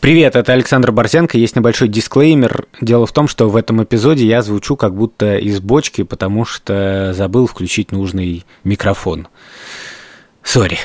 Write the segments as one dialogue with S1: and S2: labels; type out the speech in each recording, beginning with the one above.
S1: Привет, это Александр Борзенко. Есть небольшой дисклеймер. Дело в том, что в этом эпизоде я звучу как будто из бочки, потому что забыл включить нужный микрофон. Сори.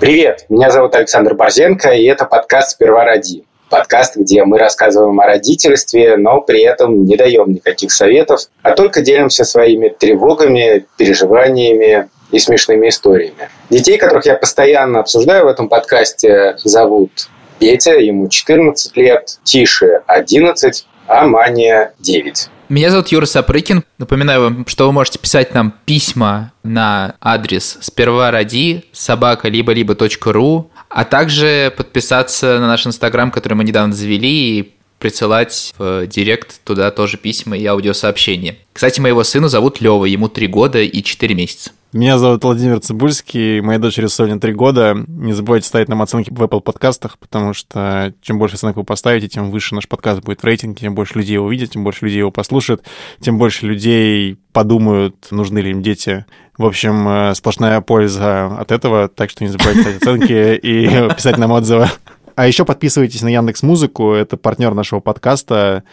S2: Привет, меня зовут Александр Борзенко, и это подкаст «Сперва ради» подкаст, где мы рассказываем о родительстве, но при этом не даем никаких советов, а только делимся своими тревогами, переживаниями и смешными историями. Детей, которых я постоянно обсуждаю в этом подкасте, зовут Петя, ему 14 лет, Тише 11, а Мания 9.
S3: Меня зовут Юра Сапрыкин. Напоминаю вам, что вы можете писать нам письма на адрес сперва ради собака либо либо ру а также подписаться на наш инстаграм, который мы недавно завели, и присылать в директ туда тоже письма и аудиосообщения. Кстати, моего сына зовут Лева, ему 3 года и 4 месяца.
S4: Меня зовут Владимир Цибульский, моей дочери сегодня 3 года. Не забывайте ставить нам оценки в Apple подкастах, потому что чем больше оценок вы поставите, тем выше наш подкаст будет в рейтинге, тем больше людей его увидят, тем больше людей его послушают, тем больше людей подумают, нужны ли им дети. В общем, э, сплошная польза от этого, так что не забывайте ставить оценки и писать нам отзывы. А еще подписывайтесь на Яндекс Музыку, это партнер нашего подкаста.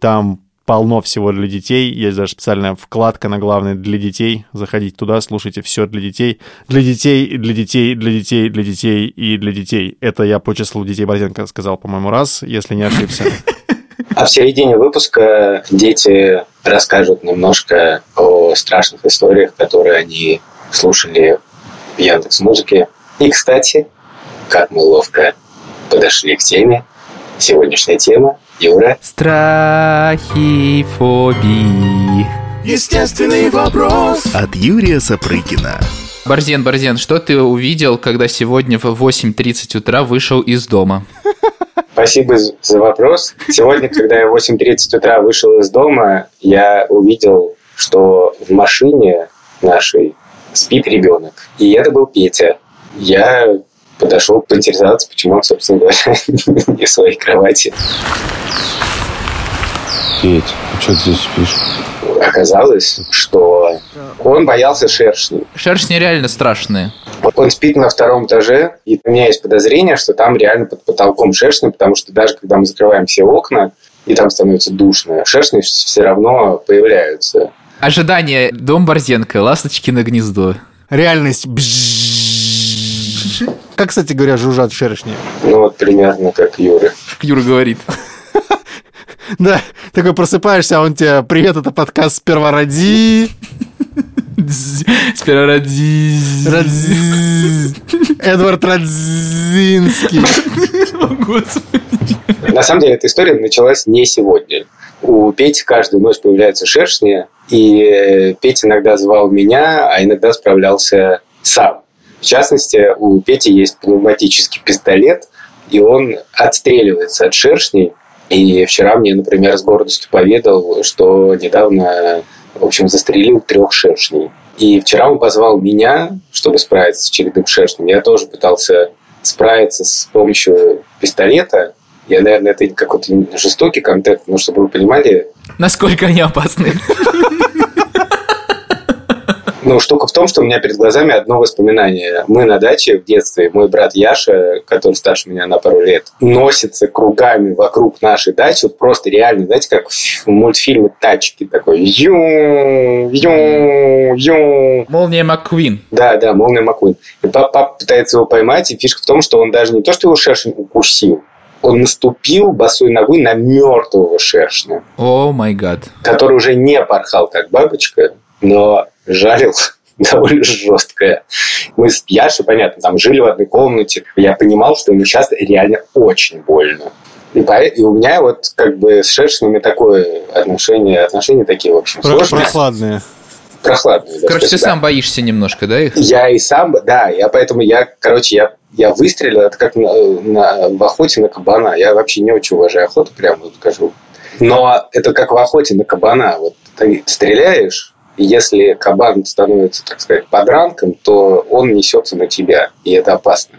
S4: Там полно всего для детей. Есть даже специальная вкладка на главной для детей. Заходите туда, слушайте все для детей. Для детей, для детей, для детей, для детей и для детей. Это я по числу детей Борзенко сказал, по-моему, раз, если не ошибся.
S2: А в середине выпуска дети расскажут немножко о страшных историях, которые они слушали в Яндекс Музыке. И, кстати, как мы ловко подошли к теме, сегодняшняя тема, Юра.
S3: Страхи, фобии.
S5: Естественный вопрос
S6: от Юрия Сапрыкина.
S3: Борзен, Борзен, что ты увидел, когда сегодня в 8.30 утра вышел из дома?
S2: Спасибо за вопрос. Сегодня, когда я в 8.30 утра вышел из дома, я увидел, что в машине нашей спит ребенок. И это был Петя. Я подошел поинтересоваться, почему он, собственно говоря, не в своей кровати.
S7: Петь, а что ты здесь спишь?
S2: Оказалось, что он боялся шершней.
S3: Шершни реально страшные.
S2: Он спит на втором этаже, и у меня есть подозрение, что там реально под потолком шершни, потому что даже когда мы закрываем все окна, и там становится душно, шершни все равно появляются.
S3: Ожидание. Дом Борзенко. Ласточки на гнездо.
S4: Реальность. Как, кстати говоря, жужжат шершни?
S2: Ну, вот примерно как Юра.
S3: Как Юра говорит.
S4: Да, такой просыпаешься, а он тебе «Привет, это подкаст «Сперва ради».
S3: Сперва ради.
S4: Радзи. Эдвард Радзинский.
S2: На самом деле, эта история началась не сегодня. У Пети каждую ночь появляются шершни, и Петя иногда звал меня, а иногда справлялся сам. В частности, у Пети есть пневматический пистолет, и он отстреливается от шершней. И вчера мне, например, с гордостью поведал, что недавно, в общем, застрелил трех шершней. И вчера он позвал меня, чтобы справиться с очередным шершнем. Я тоже пытался справиться с помощью пистолета. Я, наверное, это какой-то жестокий контент, но чтобы вы понимали,
S3: Насколько они опасны.
S2: Ну, штука в том, что у меня перед глазами одно воспоминание. Мы на даче в детстве, мой брат Яша, который старше меня на пару лет, носится кругами вокруг нашей дачи. Вот просто реально, знаете, как в мультфильме «Тачки» такой. Ю, ю, ю.
S3: Молния МакКуин.
S2: Да, да, Молния Маккуин. И папа, папа пытается его поймать, и фишка в том, что он даже не то, что его шершень укусил, он наступил босой ногой на мертвого шершня,
S3: О май гад.
S2: который уже не порхал как бабочка, но жалил довольно жесткое. Мы с Яшей, понятно, там жили в одной комнате. Я понимал, что ему сейчас реально очень больно. И, по- и у меня вот как бы с шершнями такое отношение, отношения такие, в общем,
S4: Про-
S2: сложные.
S4: Прохладные.
S2: Прохладные. да,
S3: Короче, ты сам боишься немножко, да, их?
S2: Я и сам, да, я поэтому я, короче, я, я выстрелил, это как на, на- в охоте на кабана. Я вообще не очень уважаю охоту, прямо вот скажу. Но это как в охоте на кабана. Вот ты стреляешь, и если кабан становится, так сказать, подранком, то он несется на тебя, и это опасно.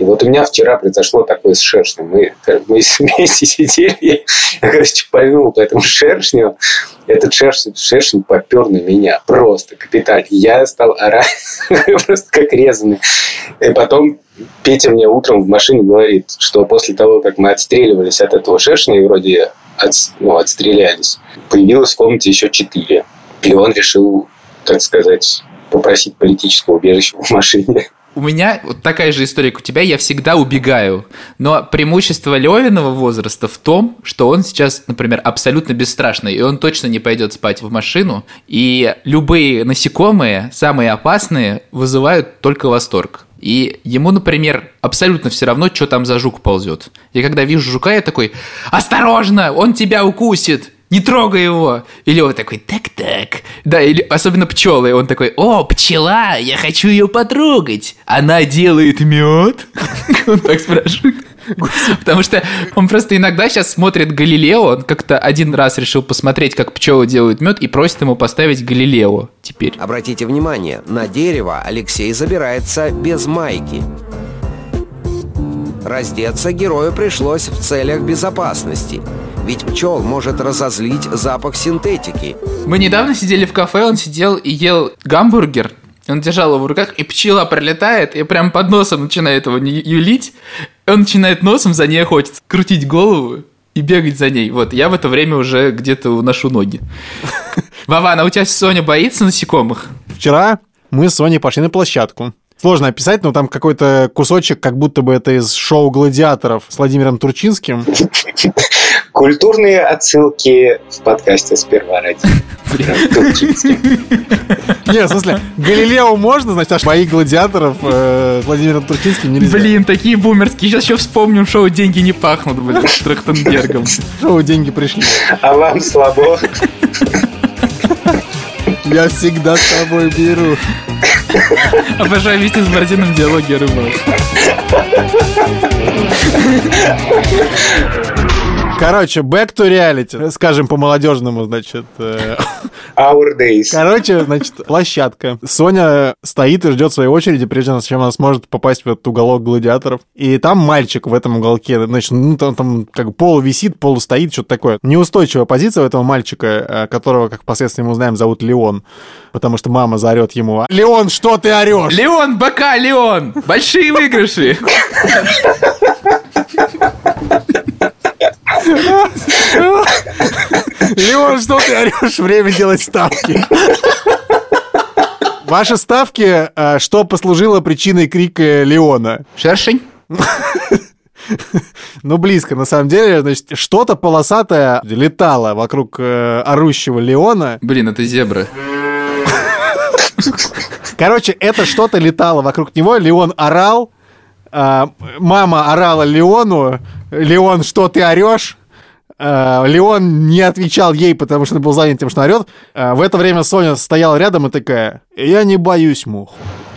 S2: И вот у меня вчера произошло такое с шершнем. Мы, мы вместе сидели, я, короче, повел по этому шершню. Этот шершень, шершень попер на меня. Просто капитально. Я стал орать просто как резанный. И потом Петя мне утром в машине говорит, что после того, как мы отстреливались от этого шершня и вроде от, ну, отстрелялись, появилось в комнате еще четыре. И он решил, так сказать, попросить политического убежища в машине.
S3: У меня вот такая же история, как у тебя, я всегда убегаю. Но преимущество Левиного возраста в том, что он сейчас, например, абсолютно бесстрашный, и он точно не пойдет спать в машину. И любые насекомые, самые опасные, вызывают только восторг. И ему, например, абсолютно все равно, что там за жук ползет. И когда вижу жука, я такой, осторожно, он тебя укусит не трогай его. Или он такой, так-так. Да, или особенно пчелы. Он такой, о, пчела, я хочу ее потрогать. Она делает мед. Он так спрашивает. Потому что он просто иногда сейчас смотрит Галилео, он как-то один раз решил посмотреть, как пчелы делают мед, и просит ему поставить Галилео теперь.
S8: Обратите внимание, на дерево Алексей забирается без майки. Раздеться герою пришлось в целях безопасности. Ведь пчел может разозлить запах синтетики.
S3: Мы недавно сидели в кафе, он сидел и ел гамбургер. Он держал его в руках, и пчела пролетает, и прям под носом начинает его юлить. Он начинает носом за ней охотиться, крутить голову и бегать за ней. Вот, я в это время уже где-то уношу ноги. Вован, а у тебя Соня боится насекомых?
S4: Вчера мы с Соней пошли на площадку. Сложно описать, но там какой-то кусочек, как будто бы это из шоу «Гладиаторов» с Владимиром Турчинским.
S2: Культурные отсылки в подкасте «Сперва ради».
S4: Не, в смысле, Галилео можно, значит, аж моих гладиаторов э, Владимиром Турчинским нельзя.
S3: Блин, такие бумерские. Сейчас еще вспомним шоу «Деньги не пахнут», блин, с Трахтенбергом.
S4: Шоу «Деньги пришли».
S2: А вам слабо?
S4: Я всегда с собой беру.
S3: Обожаю вместе с Борзином диалоги о рыбах.
S4: Короче, back to reality. Скажем по-молодежному, значит. э,
S2: Our days.
S4: Короче, значит, площадка. Соня стоит и ждет своей очереди, прежде чем она сможет попасть в этот уголок гладиаторов. И там мальчик в этом уголке, значит, ну, там, там как пол висит, пол стоит, что-то такое. Неустойчивая позиция у этого мальчика, э, которого, как впоследствии мы узнаем, зовут Леон. Потому что мама заорет ему, Леон, что ты орешь?
S3: Леон, бока, Леон! Большие выигрыши!
S4: Леон, что ты орешь? Время делать ставки. Ваши ставки, э, что послужило причиной крика Леона?
S3: Шершень?
S4: Ну, близко, на самом деле, значит, что-то полосатое летало вокруг э, орущего Леона.
S3: Блин, это зебра.
S4: Короче, это что-то летало вокруг него, Леон орал, мама орала Леону, Леон, что ты орешь? А, Леон не отвечал ей, потому что он был занят тем, что орет. А, в это время Соня стояла рядом и такая, я не боюсь мух.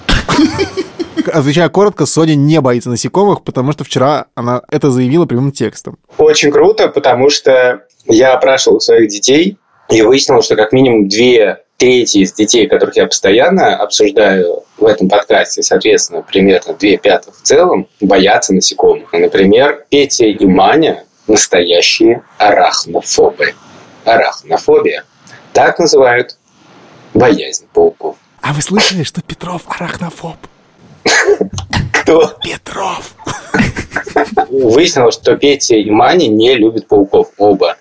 S4: Отвечая коротко, Соня не боится насекомых, потому что вчера она это заявила прямым текстом.
S2: Очень круто, потому что я опрашивал своих детей и выяснил, что как минимум две трети из детей, которых я постоянно обсуждаю в этом подкасте, соответственно, примерно две пятых в целом, боятся насекомых. Например, Петя и Маня настоящие арахнофобы. Арахнофобия. Так называют боязнь пауков.
S4: А вы слышали, что Петров арахнофоб?
S2: Кто?
S4: Петров!
S2: Выяснилось, что Петя и Маня не любят пауков оба.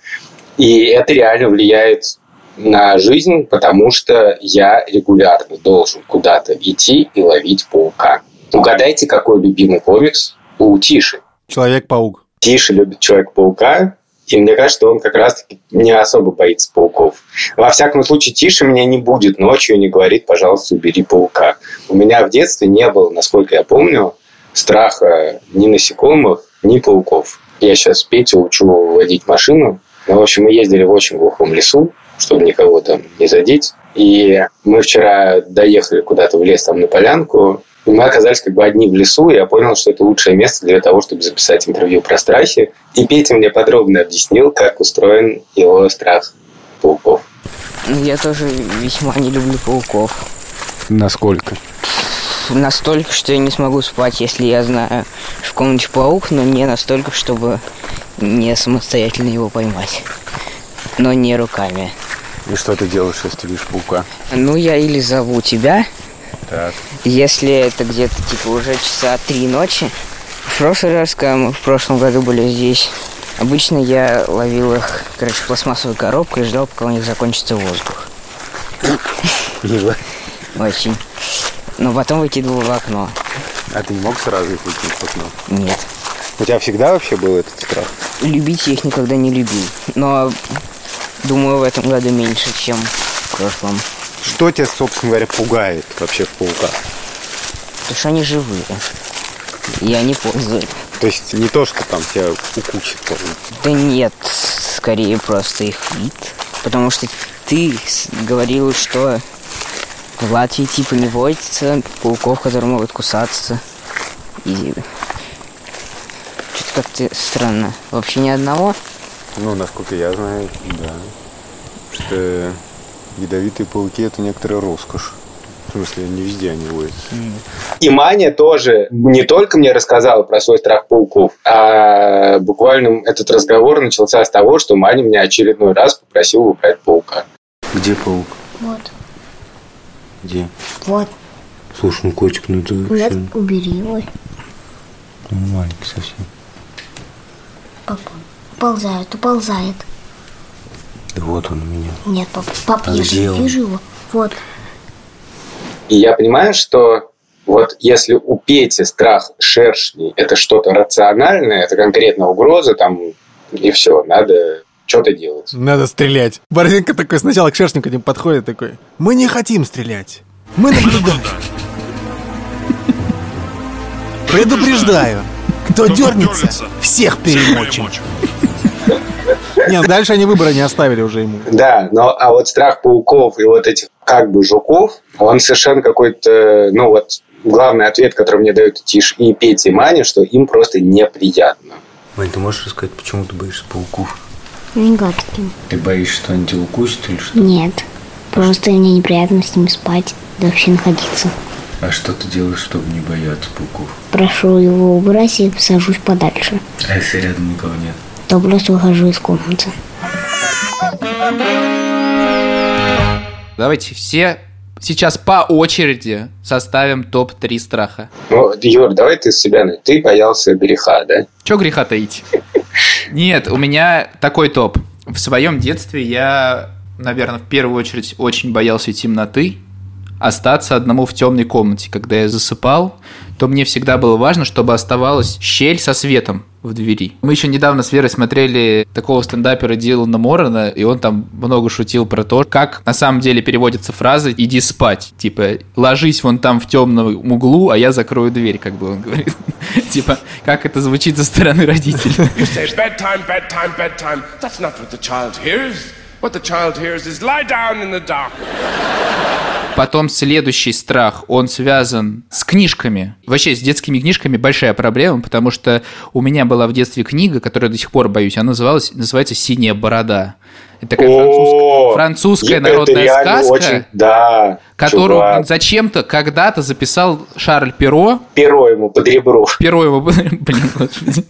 S2: И это реально влияет на жизнь, потому что я регулярно должен куда-то идти и ловить паука. Угадайте, какой любимый комикс у Тиши?
S4: Человек-паук.
S2: Тиша любит Человека-паука, и мне кажется, что он как раз-таки не особо боится пауков. Во всяком случае, Тиша меня не будет ночью не говорит, пожалуйста, убери паука. У меня в детстве не было, насколько я помню, страха ни насекомых, ни пауков. Я сейчас Петю учу водить машину. Ну, в общем, мы ездили в очень глухом лесу, чтобы никого там не задеть. И мы вчера доехали куда-то в лес, там на полянку, и мы оказались как бы одни в лесу, и я понял, что это лучшее место для того, чтобы записать интервью про страхи. И Петя мне подробно объяснил, как устроен его страх пауков.
S9: Я тоже весьма не люблю пауков.
S1: Насколько?
S9: настолько, что я не смогу спать, если я знаю, что в комнате паук, но не настолько, чтобы не самостоятельно его поймать. Но не руками.
S1: И что ты делаешь, если ты видишь паука?
S9: Ну, я или зову тебя,
S1: Так.
S9: если это где-то типа уже часа три ночи. В прошлый раз, когда мы в прошлом году были здесь, обычно я ловил их, короче, в пластмассовую коробку и ждал, пока у них закончится воздух.
S1: Мило.
S9: Очень. Но потом выкидывал в окно.
S1: А ты не мог сразу их выкинуть в окно?
S9: Нет.
S1: У тебя всегда вообще был этот страх?
S9: Любить я их никогда не любил. Но думаю, в этом году меньше, чем в прошлом.
S1: Что тебя, собственно говоря, пугает вообще в пауках?
S9: Потому что они живые. И они ползают.
S1: То есть не то, что там тебя укусит.
S9: Да нет, скорее просто их вид. Потому что ты говорил, что в Латвии типа не водится пауков, которые могут кусаться. И что-то как-то странно. Вообще ни одного?
S1: Ну, насколько я знаю, да. Что ядовитые пауки это некоторая роскошь. В смысле, не везде они водятся.
S2: И Маня тоже не только мне рассказала про свой страх пауков, а буквально этот разговор начался с того, что Маня меня очередной раз попросила убрать паука.
S7: Где паук?
S10: Вот,
S7: Где?
S10: вот.
S7: Слушай, ну котик, ну это вообще
S10: Нет, убери его.
S7: ну, маленький совсем.
S10: Папа. Уползает, уползает.
S7: Да вот он у меня.
S10: Нет, пап, пап,
S7: А
S10: я же
S7: он?
S10: вижу его. Вот.
S2: И я понимаю, что вот если у Пети страх шершней – это что-то рациональное, это конкретно угроза, там, и все, надо что-то делать.
S4: Надо стрелять. Борзенко такой сначала к шершнику к ним подходит такой. Мы не хотим стрелять. Мы наблюдаем. Предупреждаю. Кто дернется, всех перемочим. Нет, дальше они выбора не оставили уже ему.
S2: Да, но а вот страх пауков и вот этих как бы жуков, он совершенно какой-то, ну вот главный ответ, который мне дают и Тиш и Петя и Маня, что им просто неприятно.
S7: Мань, ты можешь рассказать, почему ты боишься пауков?
S10: Никаким.
S1: Ты боишься, что они тебя укусят или что?
S10: Нет. Просто мне неприятно с ним спать, да вообще находиться.
S1: А что ты делаешь, чтобы не бояться пауков?
S10: Прошу его убрать и сажусь подальше.
S1: А если рядом никого нет?
S10: То просто выхожу из комнаты.
S3: Давайте все сейчас по очереди составим топ-3 страха.
S2: Ну, Юр, давай ты с себя, на- ты боялся греха, да?
S3: Че греха таить? Нет, у меня такой топ. В своем детстве я, наверное, в первую очередь очень боялся темноты, остаться одному в темной комнате. Когда я засыпал, то мне всегда было важно, чтобы оставалась щель со светом в двери. Мы еще недавно с Верой смотрели такого стендапера Дилана Морона, и он там много шутил про то, как на самом деле переводится фраза «иди спать». Типа «ложись вон там в темном углу, а я закрою дверь», как бы он говорит. Типа, как это звучит со стороны родителей.
S5: What the child hears. Is lie down in the dark.
S3: Потом следующий страх, он связан с книжками. Вообще, с детскими книжками большая проблема, потому что у меня была в детстве книга, которую я до сих пор боюсь. Она называлась, называется «Синяя борода». Это такая
S2: О,
S3: французская
S2: это
S3: народная сказка,
S2: очень- да,
S3: которую
S2: чувак.
S3: зачем-то когда-то записал Шарль Перо.
S2: перо ему под ребро.
S3: Перо его... Блин, господи.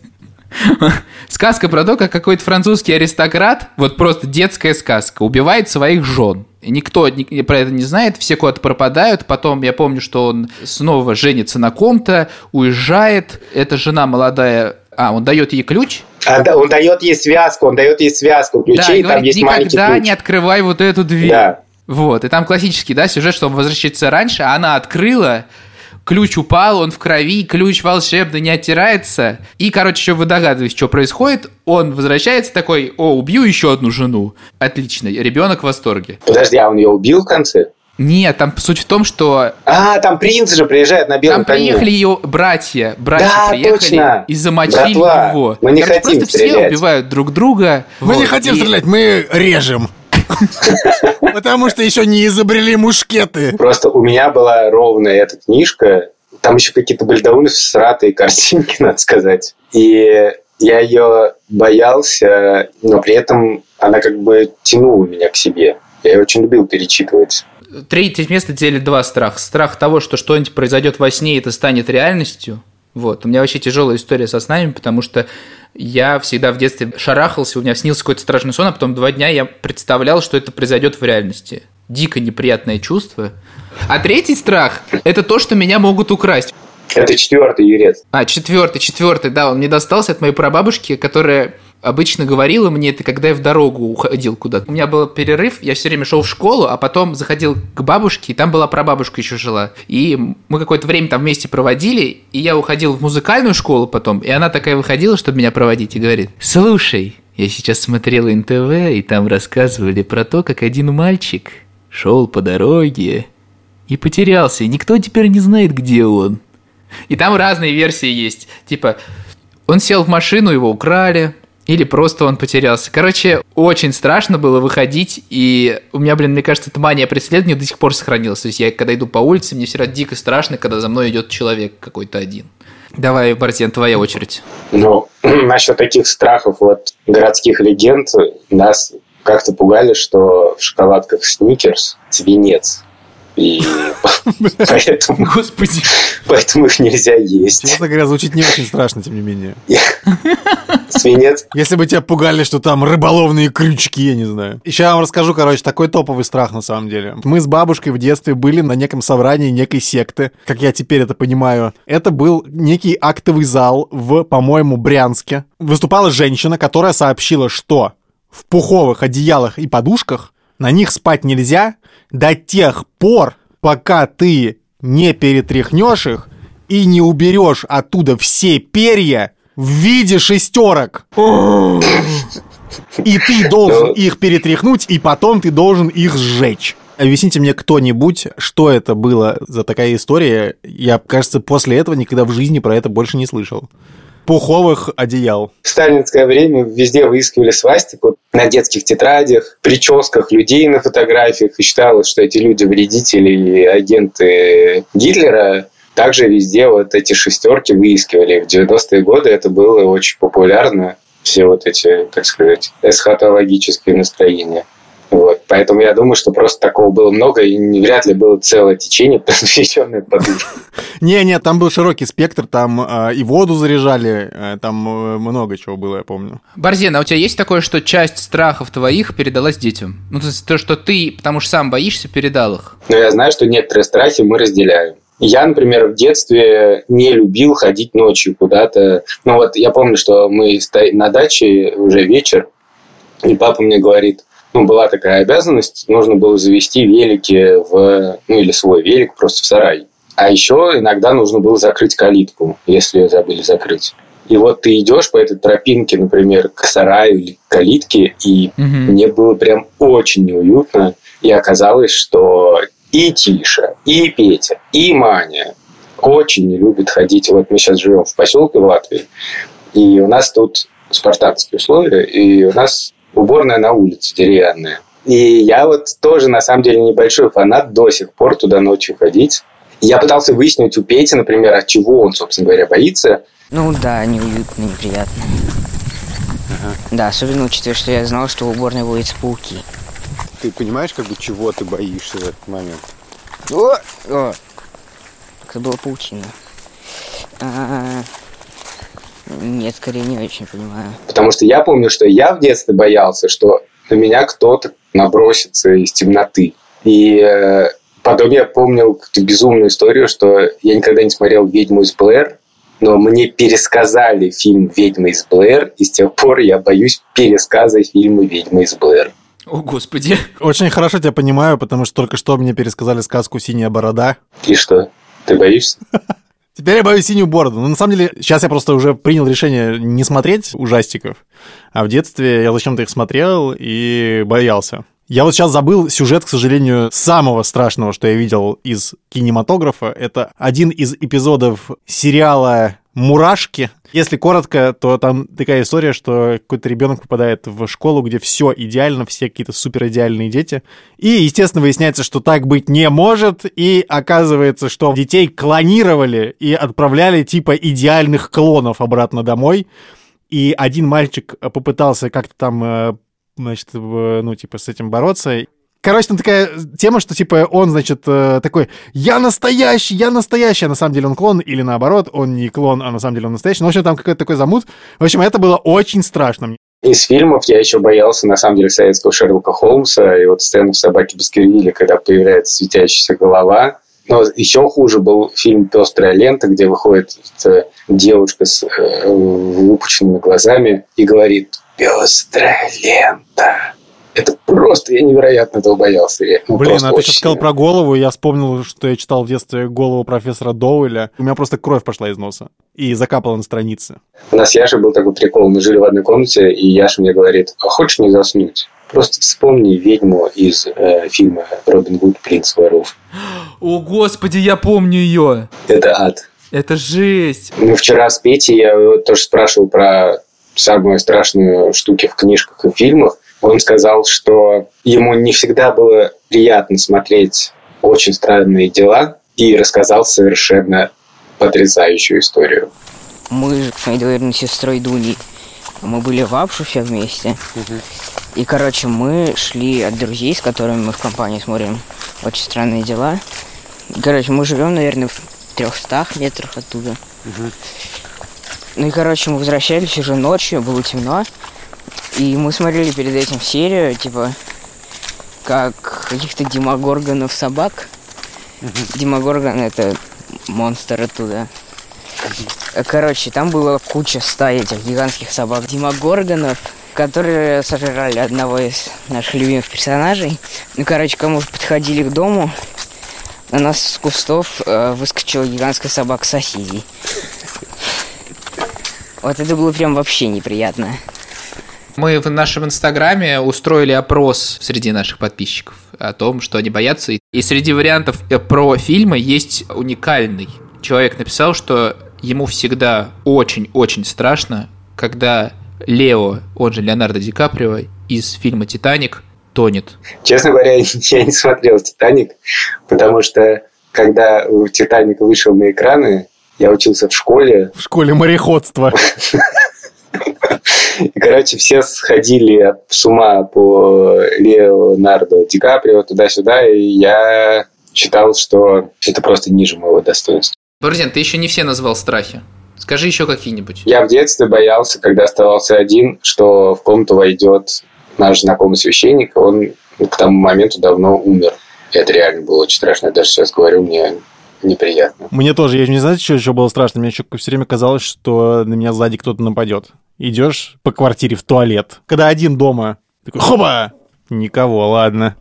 S3: Сказка про то, как какой-то французский аристократ, вот просто детская сказка, убивает своих жен. Никто ни- про это не знает, все куда-то пропадают. Потом я помню, что он снова женится на ком-то, уезжает. Эта жена молодая... А, он дает ей ключ.
S2: А, да, он дает ей связку, он дает ей связку ключей,
S3: да, и
S2: там
S3: говорит,
S2: есть маленький
S3: никогда
S2: ключ.
S3: не открывай вот эту дверь.
S2: Да.
S3: Вот, и там классический, да, сюжет, что он возвращается раньше, а она открыла, ключ упал, он в крови, ключ волшебно не оттирается. И, короче, еще вы догадываетесь, что происходит. Он возвращается такой, о, убью еще одну жену. Отлично, ребенок в восторге.
S2: Подожди, а он ее убил в конце?
S3: Нет, там суть в том, что
S2: А, там принц же приезжает на белом
S3: там
S2: коне.
S3: приехали ее братья. Братья
S2: Да,
S3: приехали
S2: точно.
S3: и замочили
S2: Братва,
S3: его.
S2: мы не
S3: Короче,
S2: хотим
S3: просто все
S2: стрелять.
S3: убивают друг друга.
S4: Мы не
S3: Вот,
S4: хотим
S3: и-
S4: стрелять, мы режем. Потому что еще не изобрели мушкеты.
S2: Просто у меня была ровная эта книжка. Там еще какие-то были довольно всратые картинки, надо сказать. И я ее боялся, но при этом она как бы тянула меня к себе. Я ее очень любил перечитывать.
S3: Третье место делит два страха. Страх того, что что-нибудь произойдет во сне, и это станет реальностью. Вот. У меня вообще тяжелая история со снами, потому что я всегда в детстве шарахался, у меня снился какой-то страшный сон, а потом два дня я представлял, что это произойдет в реальности. Дико неприятное чувство. А третий страх – это то, что меня могут украсть.
S2: Это четвертый юрец.
S3: А, четвертый, четвертый, да, он мне достался от моей прабабушки, которая обычно говорила мне это, когда я в дорогу уходил куда-то. У меня был перерыв, я все время шел в школу, а потом заходил к бабушке, и там была прабабушка еще жила. И мы какое-то время там вместе проводили, и я уходил в музыкальную школу потом, и она такая выходила, чтобы меня проводить, и говорит, слушай, я сейчас смотрел НТВ, и там рассказывали про то, как один мальчик шел по дороге и потерялся, и никто теперь не знает, где он. И там разные версии есть. Типа, он сел в машину, его украли, или просто он потерялся. Короче, очень страшно было выходить, и у меня, блин, мне кажется, эта мания преследования до сих пор сохранилась. То есть я, когда иду по улице, мне все равно дико страшно, когда за мной идет человек какой-то один. Давай, Бартен, твоя очередь.
S2: Ну, насчет таких страхов вот городских легенд нас как-то пугали, что в шоколадках Сникерс свинец. И поэтому,
S3: Господи.
S2: поэтому их нельзя есть.
S4: Честно говоря, звучит не очень страшно, тем не менее.
S2: Свинец.
S4: Если бы тебя пугали, что там рыболовные крючки, я не знаю. Еще я вам расскажу, короче, такой топовый страх на самом деле. Мы с бабушкой в детстве были на неком собрании некой секты, как я теперь это понимаю. Это был некий актовый зал в, по-моему, Брянске. Выступала женщина, которая сообщила, что в пуховых одеялах и подушках на них спать нельзя до тех пор, пока ты не перетряхнешь их и не уберешь оттуда все перья в виде шестерок. И ты должен их перетряхнуть, и потом ты должен их сжечь. Объясните мне кто-нибудь, что это было за такая история. Я, кажется, после этого никогда в жизни про это больше не слышал. Пуховых одеял.
S2: В сталинское время везде выискивали свастику на детских тетрадях, прическах людей на фотографиях. И считалось, что эти люди вредители и агенты Гитлера. Также везде вот эти шестерки выискивали. В 90-е годы это было очень популярно. Все вот эти, так сказать, эсхатологические настроения. Вот. Поэтому я думаю, что просто такого было много, и не- вряд ли было целое течение, посвященное подушке.
S4: Не-не, там был широкий спектр, там э, и воду заряжали, э, там э, много чего было, я помню.
S3: Борзен, а у тебя есть такое, что часть страхов твоих передалась детям? Ну, то есть то, что ты, потому что сам боишься, передал их.
S2: Но я знаю, что некоторые страхи мы разделяем. Я, например, в детстве не любил ходить ночью куда-то. Ну вот я помню, что мы стоим на даче уже вечер, и папа мне говорит, ну, была такая обязанность, нужно было завести велики в, ну, или свой велик просто в сарай. А еще иногда нужно было закрыть калитку, если ее забыли закрыть. И вот ты идешь по этой тропинке, например, к сараю или к калитке, и
S3: Мгм.
S2: мне было прям очень неуютно. И оказалось, что и Тиша, и Петя, и Маня очень не любят ходить. Вот мы сейчас живем в поселке в Латвии, и у нас тут спартанские условия, и у нас уборная на улице деревянная. И я вот тоже, на самом деле, небольшой фанат до сих пор туда ночью ходить. Я пытался выяснить у Пети, например, от чего он, собственно говоря, боится.
S9: Ну да, неуютно, неприятно. Да, особенно учитывая, что я знал, что в уборной водятся пауки.
S11: Ты понимаешь, как бы чего ты боишься в этот момент?
S9: О! О! Это была паутина. А, Нет, скорее не очень понимаю.
S2: Потому что я помню, что я в детстве боялся, что на меня кто-то набросится из темноты. И э, потом я помнил какую-то безумную историю, что я никогда не смотрел «Ведьму из Блэр», но мне пересказали фильм «Ведьма из Блэр», и с тех пор я боюсь пересказа фильма «Ведьма из Блэр».
S3: О, господи.
S4: Очень хорошо тебя понимаю, потому что только что мне пересказали сказку «Синяя борода».
S2: И что, ты боишься?
S4: Теперь я боюсь синюю бороду. Но на самом деле, сейчас я просто уже принял решение не смотреть ужастиков, а в детстве я зачем-то их смотрел и боялся. Я вот сейчас забыл сюжет, к сожалению, самого страшного, что я видел из кинематографа. Это один из эпизодов сериала «Мурашки». Если коротко, то там такая история, что какой-то ребенок попадает в школу, где все идеально, все какие-то супер идеальные дети. И, естественно, выясняется, что так быть не может. И оказывается, что детей клонировали и отправляли типа идеальных клонов обратно домой. И один мальчик попытался как-то там, э, значит, в- ну, типа, с этим бороться. Короче, там такая тема, что, типа, он, значит, э, такой, я настоящий, я настоящий, а на самом деле он клон, или наоборот, он не клон, а на самом деле он настоящий. Ну, в общем, там какой-то такой замут. В общем, это было очень страшно.
S2: Из фильмов я еще боялся, на самом деле, советского Шерлока Холмса и вот сцену в «Собаке Баскервилля», когда появляется светящаяся голова. Но еще хуже был фильм «Пестрая лента», где выходит девушка с э, выпученными глазами и говорит «Пестрая лента». Это просто, я невероятно этого боялся. Ну,
S4: Блин, а ты
S2: очень
S4: сейчас сказал про голову, и я вспомнил, что я читал в детстве голову профессора Доуэля. У меня просто кровь пошла из носа и закапала на странице.
S2: У нас Яшей был такой прикол. Мы жили в одной комнате, и Яша мне говорит, а хочешь не заснуть? Просто вспомни ведьму из э, фильма «Робин Гуд. Принц воров».
S3: О, господи, я помню ее.
S2: Это ад.
S3: Это жесть.
S2: Мы вчера с Петей, я тоже спрашивал про самые страшные штуки в книжках и фильмах. Он сказал, что ему не всегда было приятно смотреть очень странные дела, и рассказал совершенно потрясающую историю.
S9: Мы с моей двоюродной сестрой Дуней, мы были в Апшуфе вместе. И, короче, мы шли от друзей, с которыми мы в компании смотрим «Очень странные дела». И, короче, мы живем, наверное, в 300 метрах оттуда. Ну и, короче, мы возвращались уже ночью, было темно. И мы смотрели перед этим серию, типа, как каких-то демогоргонов собак. Демогоргон — это монстр оттуда. Короче, там была куча стай этих гигантских собак демогоргонов, которые сожрали одного из наших любимых персонажей. Ну, короче, кому подходили к дому, на нас с кустов э, выскочила гигантская собака соседей. Вот это было прям вообще неприятно.
S3: Мы в нашем инстаграме устроили опрос среди наших подписчиков о том, что они боятся. И среди вариантов про фильмы есть уникальный. Человек написал, что ему всегда очень-очень страшно, когда Лео, он же Леонардо Ди Каприо, из фильма «Титаник» тонет.
S2: Честно говоря, я не смотрел «Титаник», потому что когда «Титаник» вышел на экраны, я учился в школе.
S4: В школе мореходства.
S2: И, короче, все сходили с ума по Леонардо Ди Каприо туда-сюда, и я считал, что это просто ниже моего достоинства.
S3: Борзен, ты еще не все назвал страхи. Скажи еще какие-нибудь.
S2: Я в детстве боялся, когда оставался один, что в комнату войдет наш знакомый священник, он к тому моменту давно умер. И это реально было очень страшно. Я даже сейчас говорю, мне неприятно.
S4: Мне тоже, я не знаю, что еще было страшно. Мне еще все время казалось, что на меня сзади кто-то нападет. Идешь по квартире в туалет. Когда один дома, такой, хоба! Никого, ладно.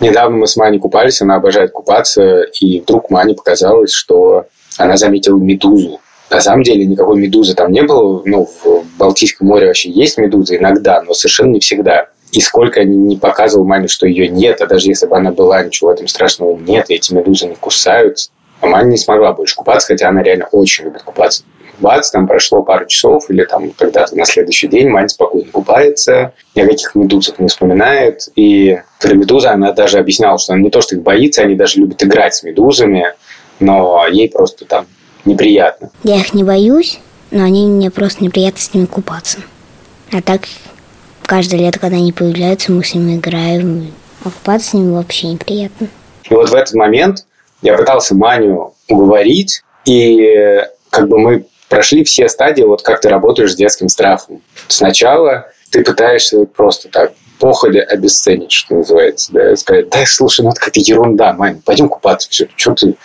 S2: Недавно мы с Маней купались, она обожает купаться, и вдруг Мане показалось, что она заметила медузу. На самом деле никакой медузы там не было. Ну, в Балтийском море вообще есть медузы иногда, но совершенно не всегда. И сколько не показывал Мане, что ее нет, а даже если бы она была, ничего в этом страшного нет, эти медузы не кусают. А Маня не смогла больше купаться, хотя она реально очень любит купаться. Бац, там прошло пару часов, или там когда-то на следующий день Маня спокойно купается, ни о каких медузах не вспоминает. И про медузы она даже объясняла, что она не то, что их боится, они даже любят играть с медузами, но ей просто там неприятно.
S10: Я их не боюсь, но они мне просто неприятно с ними купаться. А так, каждое лето, когда они появляются, мы с ними играем. А купаться с ними вообще неприятно.
S2: И вот в этот момент я пытался Маню уговорить, и как бы мы прошли все стадии, вот как ты работаешь с детским страхом. Сначала ты пытаешься просто так походя обесценить, что называется, да, сказать, да, слушай, ну это какая-то ерунда, Мань, пойдем купаться, все, что ты,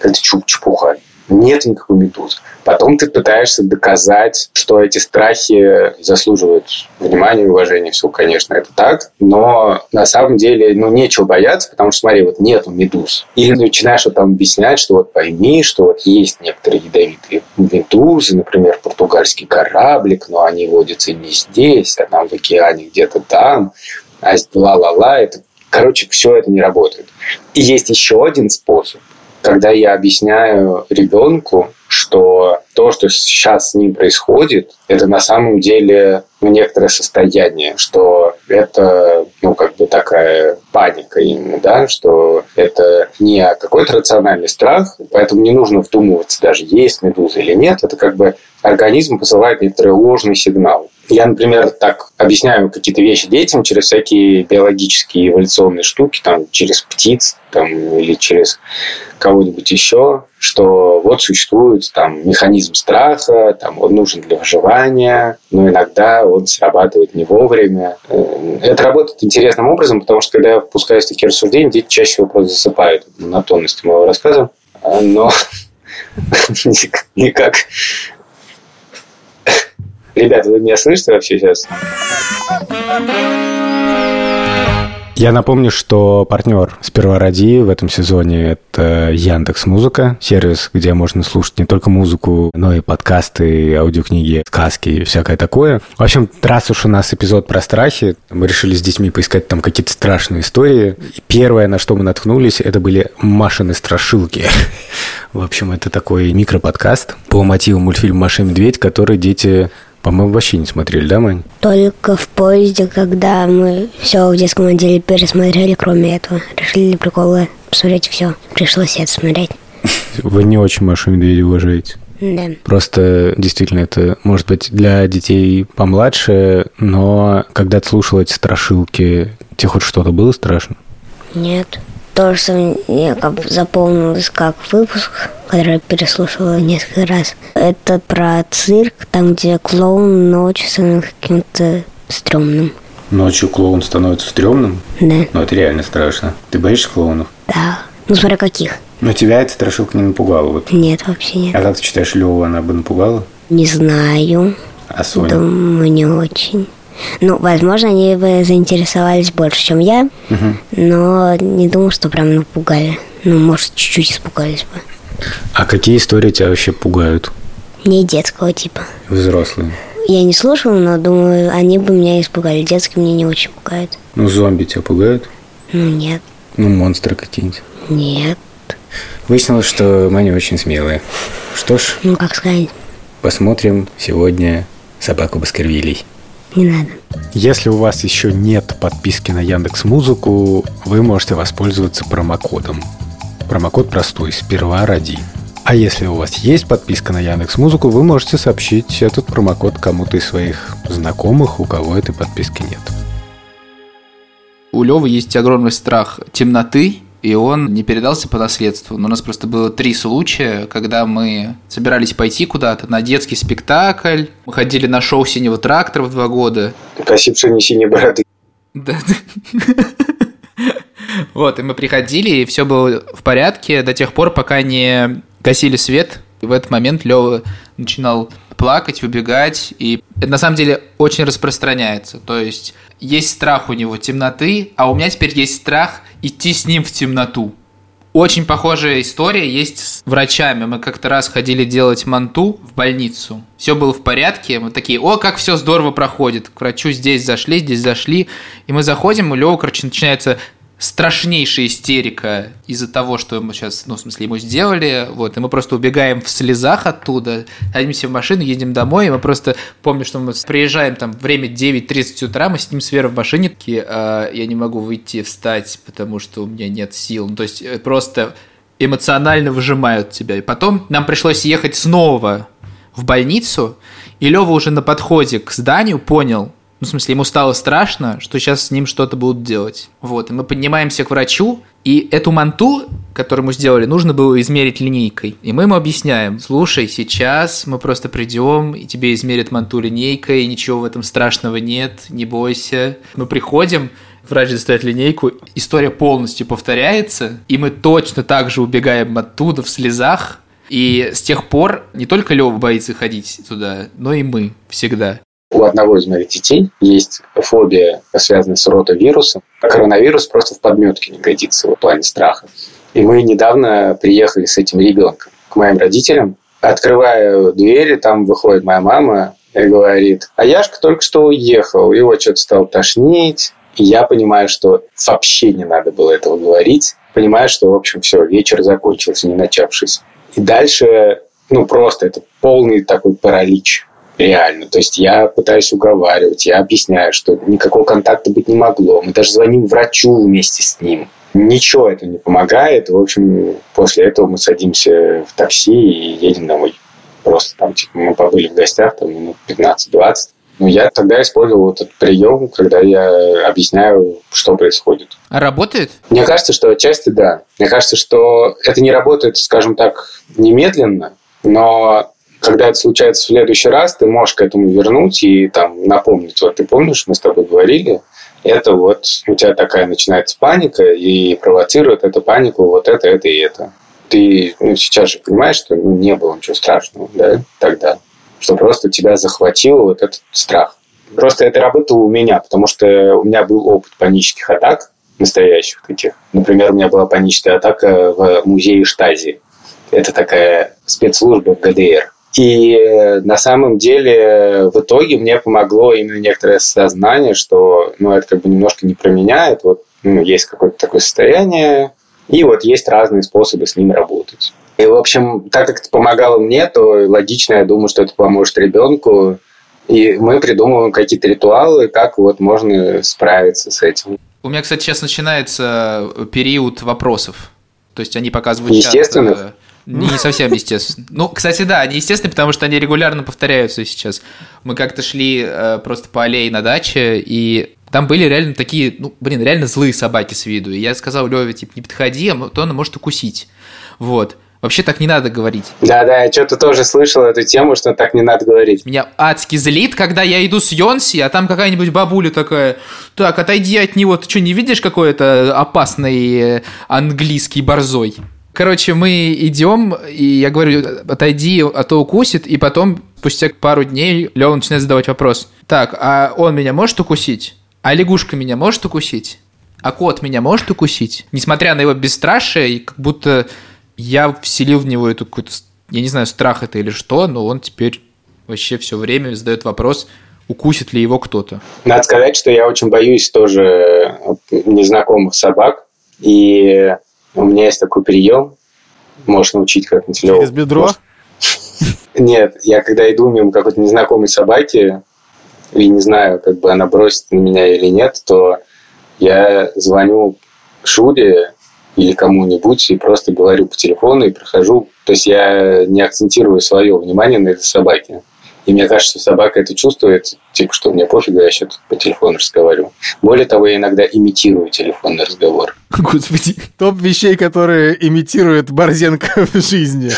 S2: это чепуха. Нет никакой медузы. Потом ты пытаешься доказать, что эти страхи заслуживают внимания и уважения. Все, конечно, это так. Но на самом деле, ну, нечего бояться, потому что, смотри, вот нету медуз. Или начинаешь там объяснять, что вот пойми, что вот есть некоторые ядовитые медузы, например, португальский кораблик, но они водятся не здесь, а там в океане где-то там. А ла-ла-ла, это Короче, все это не работает. И есть еще один способ, когда я объясняю ребенку, что то, что сейчас с ним происходит, это на самом деле ну, некоторое состояние, что это, ну, как бы такая паника именно, да, что это не какой-то рациональный страх, поэтому не нужно вдумываться даже, есть медуза или нет, это как бы организм посылает некоторый ложный сигнал. Я, например, так объясняю какие-то вещи детям через всякие биологические эволюционные штуки, там, через птиц там, или через кого-нибудь еще, что вот существует там механизм страха, там он нужен для выживания, но иногда он срабатывает не вовремя. Э, это работает интересным образом, потому что когда я впускаюсь в такие рассуждения, дети чаще всего просто засыпают на тонности моего рассказа, но никак Ребята, вы меня слышите вообще сейчас?
S1: Я напомню, что партнер «Сперва ради» в этом сезоне – это Яндекс Музыка, сервис, где можно слушать не только музыку, но и подкасты, аудиокниги, сказки и всякое такое. В общем, раз уж у нас эпизод про страхи, мы решили с детьми поискать там какие-то страшные истории. И первое, на что мы наткнулись, это были Машины страшилки. В общем, это такой микроподкаст по мотиву мультфильма «Маша и медведь», который дети по-моему, вообще не смотрели, да, Мань?
S10: Только в поезде, когда мы все в детском отделе пересмотрели, кроме этого. Решили для прикола посмотреть все. Пришлось это смотреть.
S1: Вы не очень Машу Медведя уважаете.
S10: Да.
S1: Просто действительно это может быть для детей помладше, но когда ты слушал эти страшилки, тебе хоть что-то было страшно?
S10: Нет то, что мне как запомнилось как выпуск, который я переслушала несколько раз. Это про цирк, там, где клоун ночью становится каким-то стрёмным.
S1: Ночью клоун становится стрёмным?
S10: Да.
S1: Ну, это реально страшно. Ты боишься клоунов?
S10: Да. Ну, смотря каких.
S1: Но тебя эта страшилка не напугала? Вот.
S10: Нет, вообще нет.
S1: А как ты считаешь, Леву она бы напугала?
S10: Не знаю.
S1: А Соня?
S10: Думаю, не очень. Ну, возможно, они бы заинтересовались больше, чем я,
S1: угу.
S10: но не думаю, что прям напугали. Ну, может, чуть-чуть испугались бы.
S1: А какие истории тебя вообще пугают?
S10: Не детского типа.
S1: Взрослые.
S10: Я не слушала, но думаю, они бы меня испугали. Детские меня не очень пугают.
S1: Ну, зомби тебя пугают?
S10: Ну, нет.
S1: Ну, монстры какие-нибудь?
S10: Нет.
S1: Выяснилось, что мы не очень смелые. Что ж...
S10: Ну, как сказать?
S1: Посмотрим сегодня «Собаку Баскервилей»
S10: не надо.
S1: Если у вас еще нет подписки на Яндекс Музыку, вы можете воспользоваться промокодом. Промокод простой, сперва ради. А если у вас есть подписка на Яндекс Музыку, вы можете сообщить этот промокод кому-то из своих знакомых, у кого этой подписки нет.
S3: У Левы есть огромный страх темноты, и он не передался по наследству. Но у нас просто было три случая, когда мы собирались пойти куда-то на детский спектакль, мы ходили на шоу «Синего трактора» в два года.
S2: Спасибо, не синие бороды.
S3: Да. Вот, и мы приходили, и все было в порядке до тех пор, пока не гасили свет. И в этот момент Лева начинал плакать, убегать. И это на самом деле очень распространяется. То есть есть страх у него темноты, а у меня теперь есть страх идти с ним в темноту. Очень похожая история есть с врачами. Мы как-то раз ходили делать манту в больницу. Все было в порядке. Мы такие, о, как все здорово проходит. К врачу здесь зашли, здесь зашли. И мы заходим, и Лева, короче, начинается страшнейшая истерика из-за того, что мы сейчас, ну, в смысле, ему сделали, вот, и мы просто убегаем в слезах оттуда, садимся в машину, едем домой, и мы просто, помню, что мы приезжаем там, время 9.30 утра, мы сидим с Верой в машине, такие, а, я не могу выйти, встать, потому что у меня нет сил, ну, то есть э, просто эмоционально выжимают тебя, и потом нам пришлось ехать снова в больницу, и Лева уже на подходе к зданию понял, ну, в смысле, ему стало страшно, что сейчас с ним что-то будут делать. Вот, и мы поднимаемся к врачу, и эту манту, которую мы сделали, нужно было измерить линейкой. И мы ему объясняем, слушай, сейчас мы просто придем, и тебе измерят манту линейкой, ничего в этом страшного нет, не бойся. Мы приходим, врач достает линейку, история полностью повторяется, и мы точно так же убегаем оттуда в слезах, и с тех пор не только Лева боится ходить туда, но и мы всегда.
S2: У одного из моих детей есть фобия, связанная с ротавирусом. А коронавирус просто в подметке не годится в плане страха. И мы недавно приехали с этим ребенком к моим родителям. Открываю двери, там выходит моя мама и говорит, а Яшка только что уехал, его что-то стал тошнить. И я понимаю, что вообще не надо было этого говорить. Понимаю, что, в общем, все, вечер закончился, не начавшись. И дальше, ну, просто это полный такой паралич реально. То есть я пытаюсь уговаривать, я объясняю, что никакого контакта быть не могло. Мы даже звоним врачу вместе с ним. Ничего это не помогает. В общем, после этого мы садимся в такси и едем домой. Просто там, типа, мы побыли в гостях там минут 15-20. Ну, я тогда использовал этот прием, когда я объясняю, что происходит.
S3: А работает?
S2: Мне кажется, что отчасти да. Мне кажется, что это не работает, скажем так, немедленно, но когда это случается в следующий раз, ты можешь к этому вернуть и там напомнить. Вот ты помнишь, мы с тобой говорили, это вот у тебя такая начинается паника, и провоцирует эту панику вот это, это и это. Ты ну, сейчас же понимаешь, что не было ничего страшного да, тогда, что просто тебя захватил вот этот страх. Просто это работало у меня, потому что у меня был опыт панических атак, настоящих таких. Например, у меня была паническая атака в музее Штази. Это такая спецслужба ГДР. И на самом деле в итоге мне помогло именно некоторое сознание, что ну, это как бы немножко не про меня, это вот ну, есть какое-то такое состояние, и вот есть разные способы с ним работать. И, в общем, так как это помогало мне, то логично, я думаю, что это поможет ребенку. И мы придумываем какие-то ритуалы, как вот можно справиться с этим.
S3: У меня, кстати, сейчас начинается период вопросов. То есть они пока звучат...
S2: Естественно.
S3: Не совсем естественно. Ну, кстати, да, они естественны, потому что они регулярно повторяются сейчас. Мы как-то шли э, просто по аллее на даче, и там были реально такие, ну, блин, реально злые собаки с виду. И я сказал Леве, типа, не подходи, а то она может укусить. Вот. Вообще так не надо говорить.
S2: Да-да, я что-то тоже слышал эту тему, что так не надо говорить.
S3: Меня адски злит, когда я иду с Йонси, а там какая-нибудь бабуля такая, так, отойди от него, ты что, не видишь какой-то опасный э, английский борзой? Короче, мы идем, и я говорю, отойди, а то укусит, и потом, спустя пару дней, Лева начинает задавать вопрос. Так, а он меня может укусить? А лягушка меня может укусить? А кот меня может укусить? Несмотря на его бесстрашие, как будто я вселил в него эту какую-то, я не знаю, страх это или что, но он теперь вообще все время задает вопрос, укусит ли его кто-то.
S2: Надо сказать, что я очень боюсь тоже незнакомых собак. И у меня есть такой прием. Можешь научить как-нибудь.
S4: Через бедро?
S2: Нет, я когда иду мимо какой-то незнакомой собаки, и не знаю, как бы она бросит на меня или нет, то я звоню Шуре или кому-нибудь и просто говорю по телефону и прохожу. То есть я не акцентирую свое внимание на этой собаке. И мне кажется, собака это чувствует, типа, что мне пофигу, я сейчас по телефону разговариваю. Более того, я иногда имитирую телефонный разговор.
S4: Господи, топ вещей, которые имитирует Борзенко в жизни.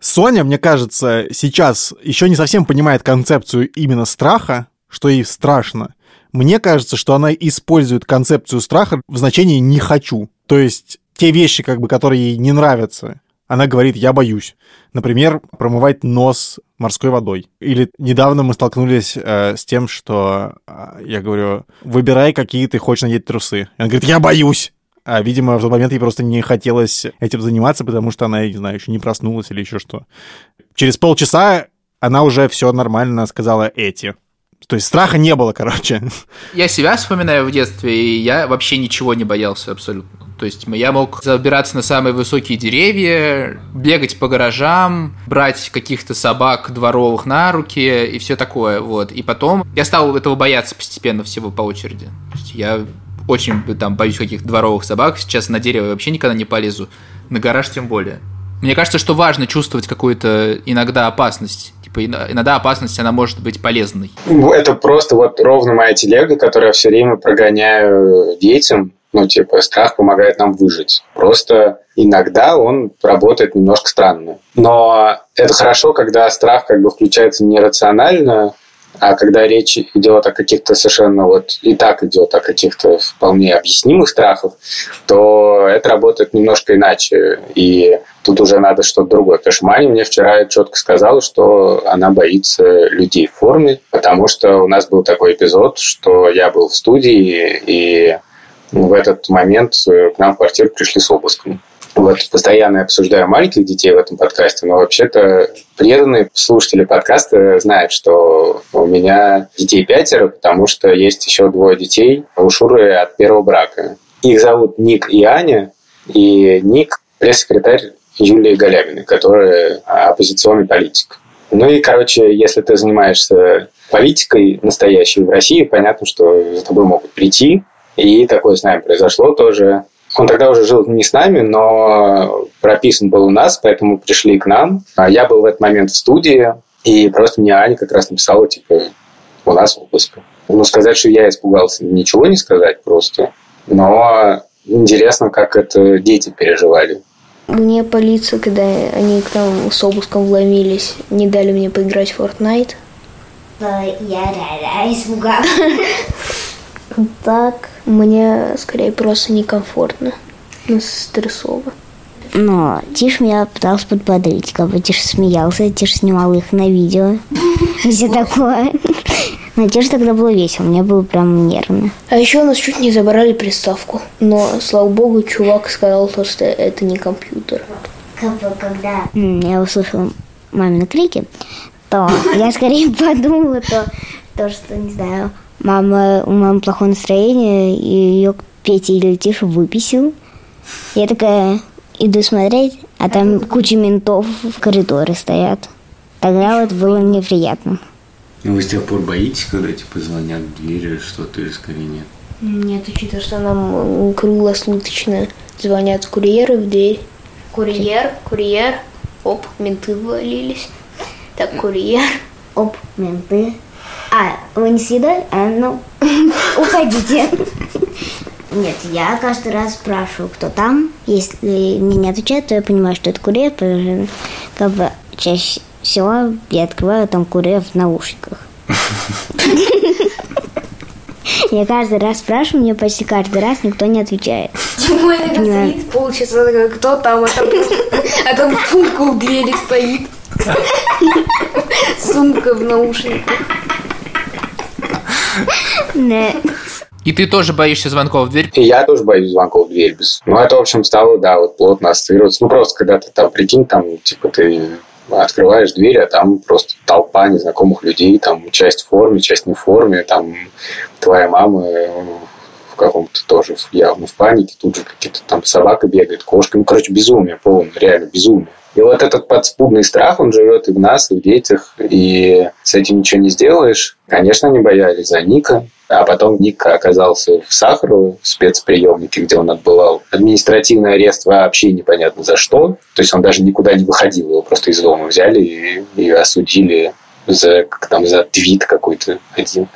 S4: Соня, мне кажется, сейчас еще не совсем понимает концепцию именно страха, что ей страшно. Мне кажется, что она использует концепцию страха в значении «не хочу». То есть те вещи, как бы, которые ей не нравятся, она говорит «я боюсь». Например, промывать нос морской водой. Или недавно мы столкнулись э, с тем, что э, я говорю, выбирай, какие ты хочешь надеть трусы. И она говорит, я боюсь. А, видимо, в тот момент ей просто не хотелось этим заниматься, потому что она, я не знаю, еще не проснулась или еще что. Через полчаса она уже все нормально сказала эти. То есть страха не было, короче.
S3: Я себя вспоминаю в детстве, и я вообще ничего не боялся абсолютно. То есть я мог забираться на самые высокие деревья, бегать по гаражам, брать каких-то собак дворовых на руки и все такое. Вот. И потом я стал этого бояться постепенно всего по очереди. То есть я очень там боюсь каких-то дворовых собак. Сейчас на дерево вообще никогда не полезу. На гараж тем более. Мне кажется, что важно чувствовать какую-то иногда опасность. Типа иногда опасность, она может быть полезной.
S2: Это просто вот ровно моя телега, которую я все время прогоняю детям ну, типа, страх помогает нам выжить. Просто иногда он работает немножко странно. Но это хорошо, когда страх как бы включается нерационально, а когда речь идет о каких-то совершенно вот и так идет о каких-то вполне объяснимых страхах, то это работает немножко иначе. И тут уже надо что-то другое. Потому что Маня мне вчера четко сказала, что она боится людей в форме, потому что у нас был такой эпизод, что я был в студии, и в этот момент э, к нам в квартиру пришли с обыском. Вот, постоянно обсуждаю маленьких детей в этом подкасте, но вообще-то преданные слушатели подкаста знают, что у меня детей пятеро, потому что есть еще двое детей у Шуры от первого брака. Их зовут Ник и Аня, и Ник – пресс-секретарь Юлии Галяминой, которая оппозиционный политик. Ну и, короче, если ты занимаешься политикой настоящей в России, понятно, что за тобой могут прийти, и такое с нами произошло тоже. Он тогда уже жил не с нами, но прописан был у нас, поэтому пришли к нам. А я был в этот момент в студии, и просто мне Аня как раз написала, типа, у нас обыск. Ну, сказать, что я испугался, ничего не сказать просто. Но интересно, как это дети переживали.
S12: Мне полиция, когда они к нам с обыском вломились, не дали мне поиграть в Fortnite.
S10: Да, я реально испугалась.
S12: Так, мне скорее просто некомфортно, ну, стрессово.
S10: Но Тиш меня пытался подбодрить, как бы Тиш смеялся, Тиш снимал их на видео все такое. Но Тиш тогда было весело, мне было прям нервно.
S12: А еще у нас чуть не забрали приставку. Но, слава богу, чувак сказал, то, что это не компьютер.
S10: Как бы когда я услышала мамины крики, то я скорее подумала, то, то что, не знаю, мама, у мамы плохое настроение, и ее Петя или Тиша выписил. Я такая иду смотреть, а там куча ментов в коридоре стоят. Тогда вот было неприятно.
S7: Ну, вы с тех пор боитесь, когда типа звонят в дверь или что-то, или скорее нет?
S12: Нет, учитывая, что нам круглосуточно звонят курьеры в дверь. Курьер, курьер, оп, менты ввалились. Так, курьер.
S10: Оп, менты. А, вы не съедали? А, ну, уходите. Нет, я каждый раз спрашиваю, кто там. Если мне не отвечают, то я понимаю, что это курьер, потому что как бы чаще всего я открываю там курьер в наушниках. Я каждый раз спрашиваю, мне почти каждый раз никто не отвечает.
S12: Тимой стоит полчаса, такой, кто там, а там, а там сумка у двери стоит. Сумка в наушниках.
S3: И ты тоже боишься звонков в дверь?
S2: И я тоже боюсь звонков в дверь. Без... Ну, это, в общем, стало, да, вот плотно ассоциироваться. Ну, просто когда ты там, прикинь, там, типа, ты открываешь дверь, а там просто толпа незнакомых людей, там часть в форме, часть не в форме, там твоя мама в каком-то тоже явно в панике, тут же какие-то там собака бегает, кошка, ну, короче, безумие полное, реально безумие. И вот этот подспудный страх, он живет и в нас, и в детях, и с этим ничего не сделаешь. Конечно, они боялись за Ника, а потом Ник оказался в Сахарово, в спецприемнике, где он отбывал административный арест вообще непонятно за что. То есть он даже никуда не выходил, его просто из дома взяли и, и осудили за, там, за твит какой-то один,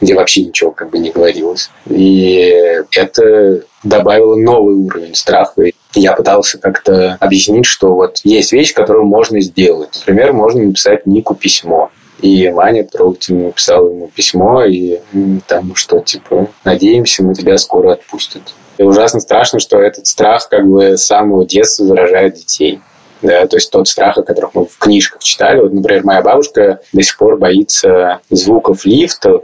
S2: где вообще ничего как бы не говорилось. И это добавило новый уровень страха. Я пытался как-то объяснить, что вот есть вещь, которую можно сделать. Например, можно написать Нику письмо. И Маня трогательно написала ему письмо, и там что, типа, надеемся, мы тебя скоро отпустят. И ужасно страшно, что этот страх как бы с самого детства заражает детей. Да, то есть тот страх, о котором мы в книжках читали. Вот, например, моя бабушка до сих пор боится звуков лифтов,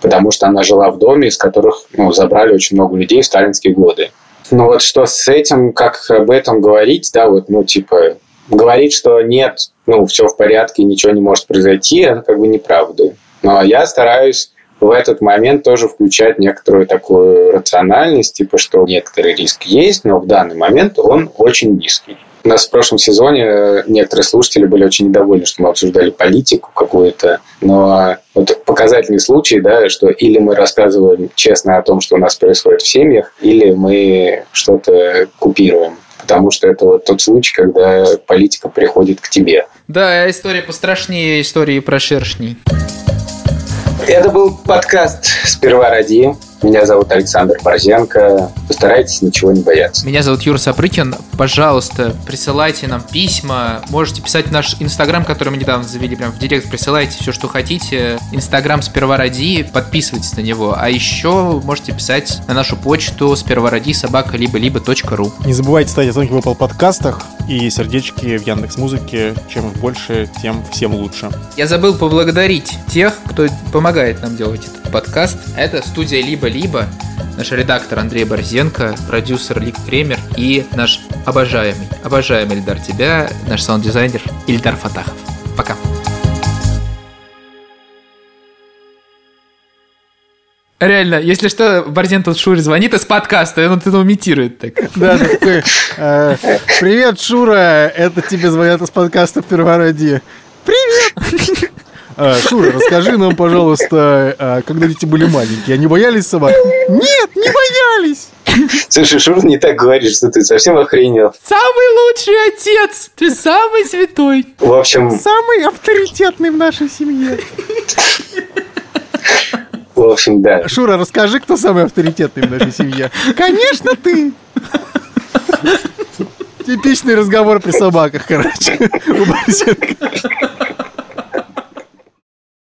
S2: потому что она жила в доме, из которых ну, забрали очень много людей в сталинские годы. Ну вот что с этим, как об этом говорить, да, вот, ну, типа, говорить, что нет, ну, все в порядке, ничего не может произойти, это как бы неправда. Но я стараюсь в этот момент тоже включать некоторую такую рациональность, типа, что некоторый риск есть, но в данный момент он очень низкий. У нас в прошлом сезоне некоторые слушатели были очень недовольны, что мы обсуждали политику какую-то, но вот показательный случай, да, что или мы рассказываем честно о том, что у нас происходит в семьях, или мы что-то купируем потому что это вот тот случай, когда политика приходит к тебе.
S3: Да, история пострашнее истории про шершней.
S2: Это был подкаст «Сперва ради». Меня зовут Александр Борзенко. Постарайтесь ничего не бояться.
S3: Меня зовут Юра Сапрыкин. Пожалуйста, присылайте нам письма. Можете писать в наш Инстаграм, который мы недавно завели, прям в директ. Присылайте все, что хотите. Инстаграм сперва ради. Подписывайтесь на него. А еще можете писать на нашу почту сперва ради собака либо либо точка ру.
S4: Не забывайте ставить оценки в Apple подкастах и сердечки в Яндекс Музыке. Чем их больше, тем всем лучше.
S3: Я забыл поблагодарить тех, кто помогает нам делать этот подкаст. Это студия либо-либо, наш редактор Андрей Борзенко, продюсер Лик Кремер и наш обожаемый, обожаемый Ильдар тебя, наш саунд-дизайнер Ильдар Фатахов. Пока. Реально, если что, Борзен тут Шуре звонит из подкаста, и он это имитирует так.
S4: Да, такой, э, привет, Шура, это тебе звонят из подкаста «Первороди». Привет! А, Шура, расскажи нам, пожалуйста, а, когда дети были маленькие, они боялись собак? Нет, не боялись!
S2: Слушай, Шура не так говоришь, что ты совсем охренел.
S3: Самый лучший отец! Ты самый святой!
S2: В общем...
S4: Самый авторитетный в нашей семье.
S2: общем, да.
S4: Шура, расскажи, кто самый авторитетный в нашей семье. Конечно, ты! Типичный разговор при собаках, короче, у Борисенко.